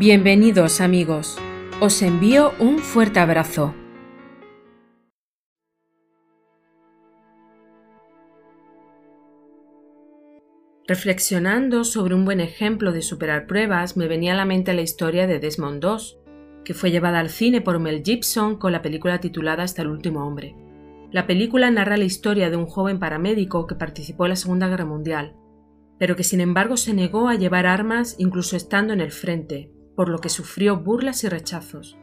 Bienvenidos amigos, os envío un fuerte abrazo. Reflexionando sobre un buen ejemplo de superar pruebas, me venía a la mente la historia de Desmond II, que fue llevada al cine por Mel Gibson con la película titulada Hasta el último hombre. La película narra la historia de un joven paramédico que participó en la Segunda Guerra Mundial, pero que sin embargo se negó a llevar armas incluso estando en el frente, por lo que sufrió burlas y rechazos.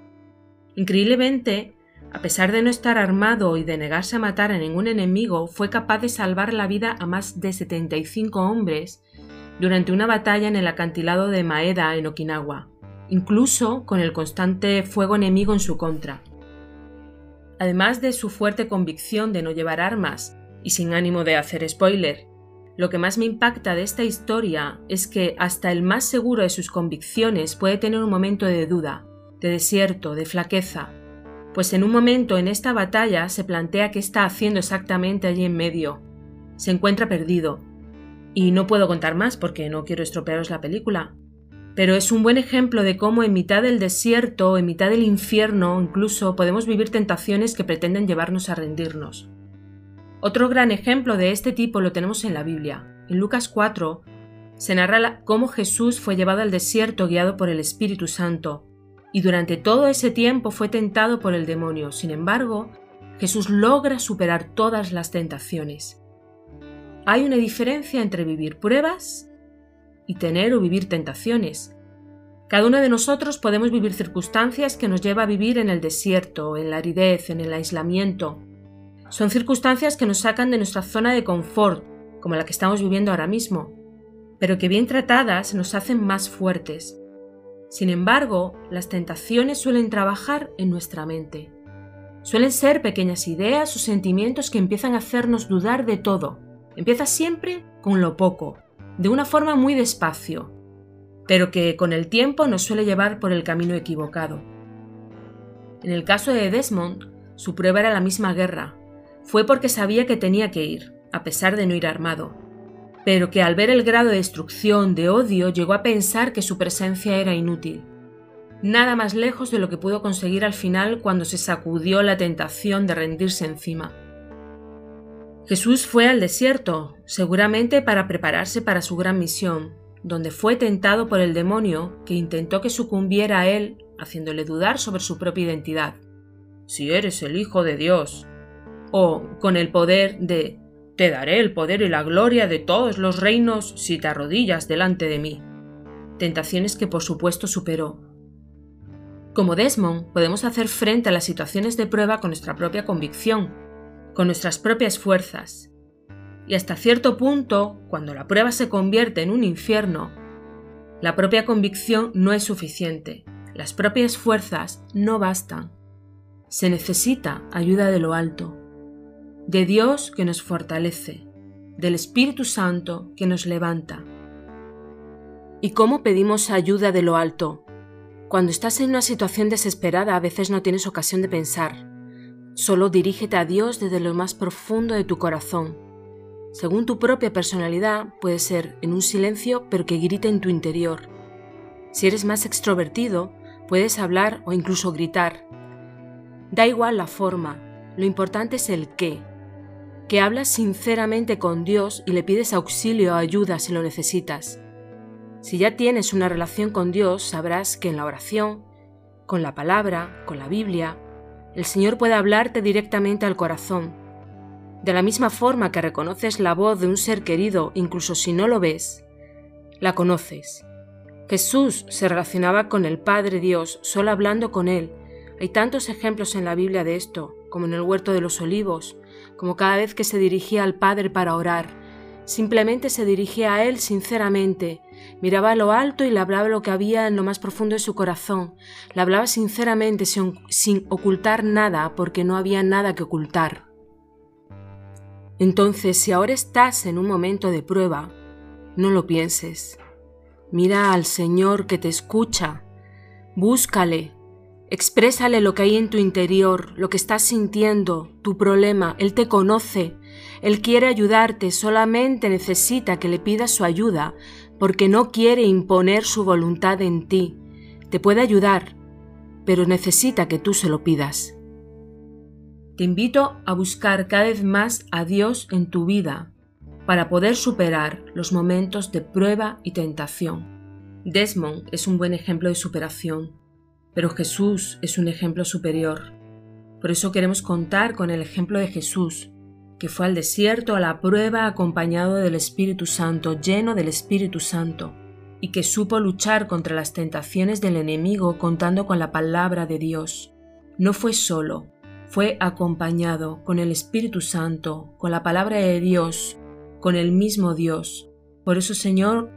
Increíblemente, a pesar de no estar armado y de negarse a matar a ningún enemigo, fue capaz de salvar la vida a más de 75 hombres durante una batalla en el acantilado de Maeda en Okinawa, incluso con el constante fuego enemigo en su contra. Además de su fuerte convicción de no llevar armas, y sin ánimo de hacer spoiler, lo que más me impacta de esta historia es que hasta el más seguro de sus convicciones puede tener un momento de duda, de desierto, de flaqueza, pues en un momento en esta batalla se plantea qué está haciendo exactamente allí en medio. Se encuentra perdido. Y no puedo contar más porque no quiero estropearos la película. Pero es un buen ejemplo de cómo en mitad del desierto, en mitad del infierno, incluso podemos vivir tentaciones que pretenden llevarnos a rendirnos. Otro gran ejemplo de este tipo lo tenemos en la Biblia. En Lucas 4 se narra cómo Jesús fue llevado al desierto guiado por el Espíritu Santo y durante todo ese tiempo fue tentado por el demonio. Sin embargo, Jesús logra superar todas las tentaciones. Hay una diferencia entre vivir pruebas y tener o vivir tentaciones. Cada uno de nosotros podemos vivir circunstancias que nos lleva a vivir en el desierto, en la aridez, en el aislamiento. Son circunstancias que nos sacan de nuestra zona de confort, como la que estamos viviendo ahora mismo, pero que bien tratadas nos hacen más fuertes, sin embargo, las tentaciones suelen trabajar en nuestra mente. Suelen ser pequeñas ideas o sentimientos que empiezan a hacernos dudar de todo. Empieza siempre con lo poco, de una forma muy despacio, pero que con el tiempo nos suele llevar por el camino equivocado. En el caso de Desmond, su prueba era la misma guerra. Fue porque sabía que tenía que ir, a pesar de no ir armado pero que al ver el grado de destrucción, de odio, llegó a pensar que su presencia era inútil. Nada más lejos de lo que pudo conseguir al final cuando se sacudió la tentación de rendirse encima. Jesús fue al desierto, seguramente para prepararse para su gran misión, donde fue tentado por el demonio que intentó que sucumbiera a él, haciéndole dudar sobre su propia identidad. Si eres el Hijo de Dios. O con el poder de te daré el poder y la gloria de todos los reinos si te arrodillas delante de mí. Tentaciones que por supuesto superó. Como Desmond, podemos hacer frente a las situaciones de prueba con nuestra propia convicción, con nuestras propias fuerzas. Y hasta cierto punto, cuando la prueba se convierte en un infierno, la propia convicción no es suficiente, las propias fuerzas no bastan. Se necesita ayuda de lo alto de Dios que nos fortalece, del Espíritu Santo que nos levanta. ¿Y cómo pedimos ayuda de lo alto? Cuando estás en una situación desesperada a veces no tienes ocasión de pensar. Solo dirígete a Dios desde lo más profundo de tu corazón. Según tu propia personalidad, puede ser en un silencio pero que grite en tu interior. Si eres más extrovertido, puedes hablar o incluso gritar. Da igual la forma, lo importante es el qué, que hablas sinceramente con Dios y le pides auxilio o ayuda si lo necesitas. Si ya tienes una relación con Dios, sabrás que en la oración, con la palabra, con la Biblia, el Señor puede hablarte directamente al corazón. De la misma forma que reconoces la voz de un ser querido, incluso si no lo ves, la conoces. Jesús se relacionaba con el Padre Dios solo hablando con Él. Hay tantos ejemplos en la Biblia de esto, como en el huerto de los olivos, como cada vez que se dirigía al Padre para orar. Simplemente se dirigía a Él sinceramente, miraba a lo alto y le hablaba lo que había en lo más profundo de su corazón. Le hablaba sinceramente, sin, sin ocultar nada, porque no había nada que ocultar. Entonces, si ahora estás en un momento de prueba, no lo pienses. Mira al Señor que te escucha. Búscale, Exprésale lo que hay en tu interior, lo que estás sintiendo, tu problema. Él te conoce. Él quiere ayudarte, solamente necesita que le pidas su ayuda, porque no quiere imponer su voluntad en ti. te puede ayudar, pero necesita que tú se lo pidas. Te invito a buscar cada vez más a Dios en tu vida para poder superar los momentos de prueba y tentación. Desmond es un buen ejemplo de superación, pero Jesús es un ejemplo superior. Por eso queremos contar con el ejemplo de Jesús, que fue al desierto a la prueba acompañado del Espíritu Santo, lleno del Espíritu Santo, y que supo luchar contra las tentaciones del enemigo contando con la palabra de Dios. No fue solo, fue acompañado con el Espíritu Santo, con la palabra de Dios, con el mismo Dios. Por eso, Señor,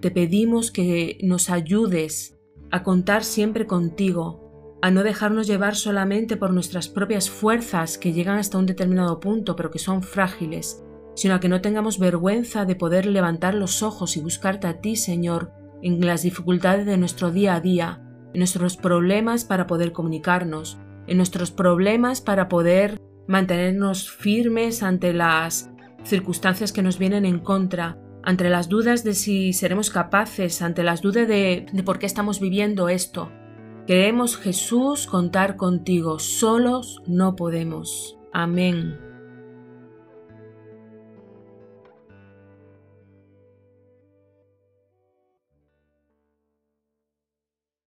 te pedimos que nos ayudes a contar siempre contigo, a no dejarnos llevar solamente por nuestras propias fuerzas que llegan hasta un determinado punto pero que son frágiles, sino a que no tengamos vergüenza de poder levantar los ojos y buscarte a ti, Señor, en las dificultades de nuestro día a día, en nuestros problemas para poder comunicarnos, en nuestros problemas para poder mantenernos firmes ante las circunstancias que nos vienen en contra, ante las dudas de si seremos capaces, ante las dudas de, de por qué estamos viviendo esto. Queremos, Jesús, contar contigo. Solos no podemos. Amén.